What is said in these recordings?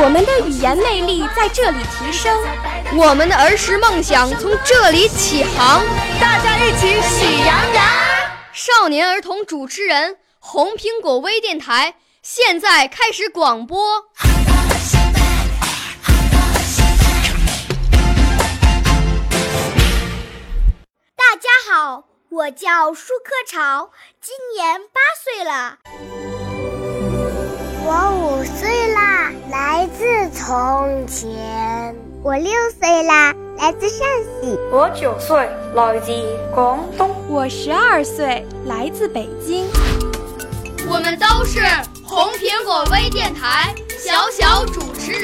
我们的语言魅力在这里提升，我们的儿时梦想从这里起航。大家一起喜羊羊。少年儿童主持人，红苹果微电台。现在开始广播。大家好，我叫舒克潮，今年八岁了。从前。我六岁啦，来自陕西。我九岁，来自广东。我十二岁，来自北京。我们都是。红苹果微电台小小主持人，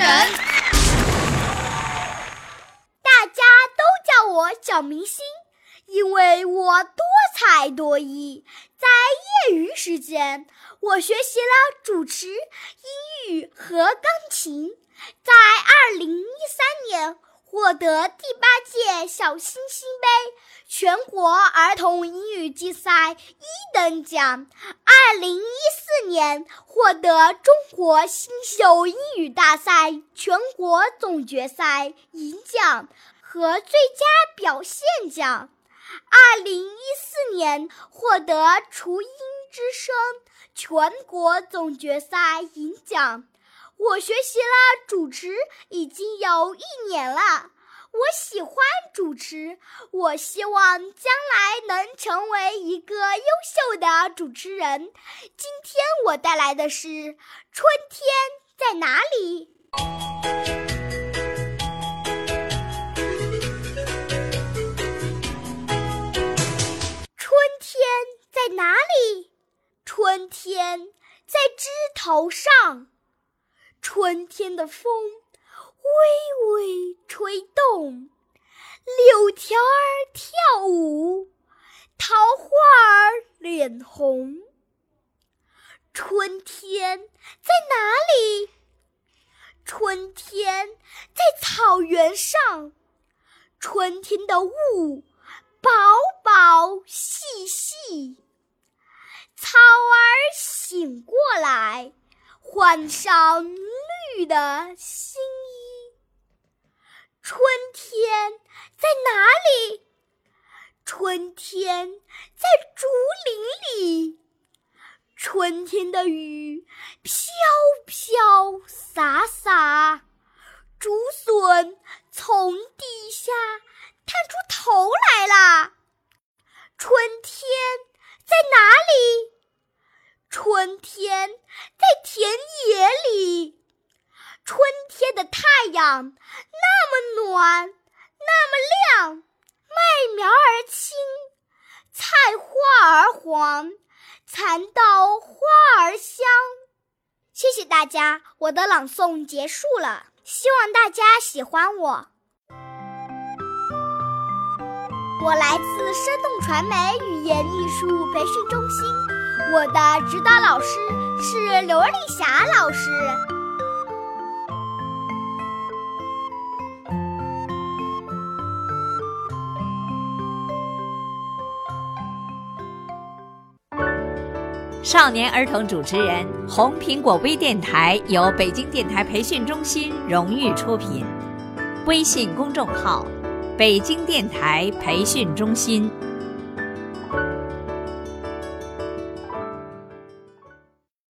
大家都叫我小明星，因为我多才多艺。在业余时间，我学习了主持、英语和钢琴。在二零一三年。获得第八届小星星杯全国儿童英语竞赛一等奖，二零一四年获得中国新秀英语大赛全国总决赛银奖和最佳表现奖，二零一四年获得雏鹰之声全国总决赛银奖。我学习了主持已经有一年了，我喜欢主持，我希望将来能成为一个优秀的主持人。今天我带来的是《春天在哪里》。枝头上。春天的风微微吹动，柳条儿跳舞，桃花儿脸红。春天在哪里？春天在草原上。春天的雾薄薄细细，草儿醒过来。换上绿的新衣，春天在哪里？春天在竹林里。春天的雨飘飘洒洒，竹笋从地下探出头来啦。春天在哪里？春天在田野里，春天的太阳那么暖，那么亮，麦苗儿青，菜花儿黄，蚕豆花儿香。谢谢大家，我的朗诵结束了，希望大家喜欢我。我来自生动传媒语言艺术培训中心。我的指导老师是刘丽霞老师。少年儿童主持人，红苹果微电台由北京电台培训中心荣誉出品，微信公众号：北京电台培训中心。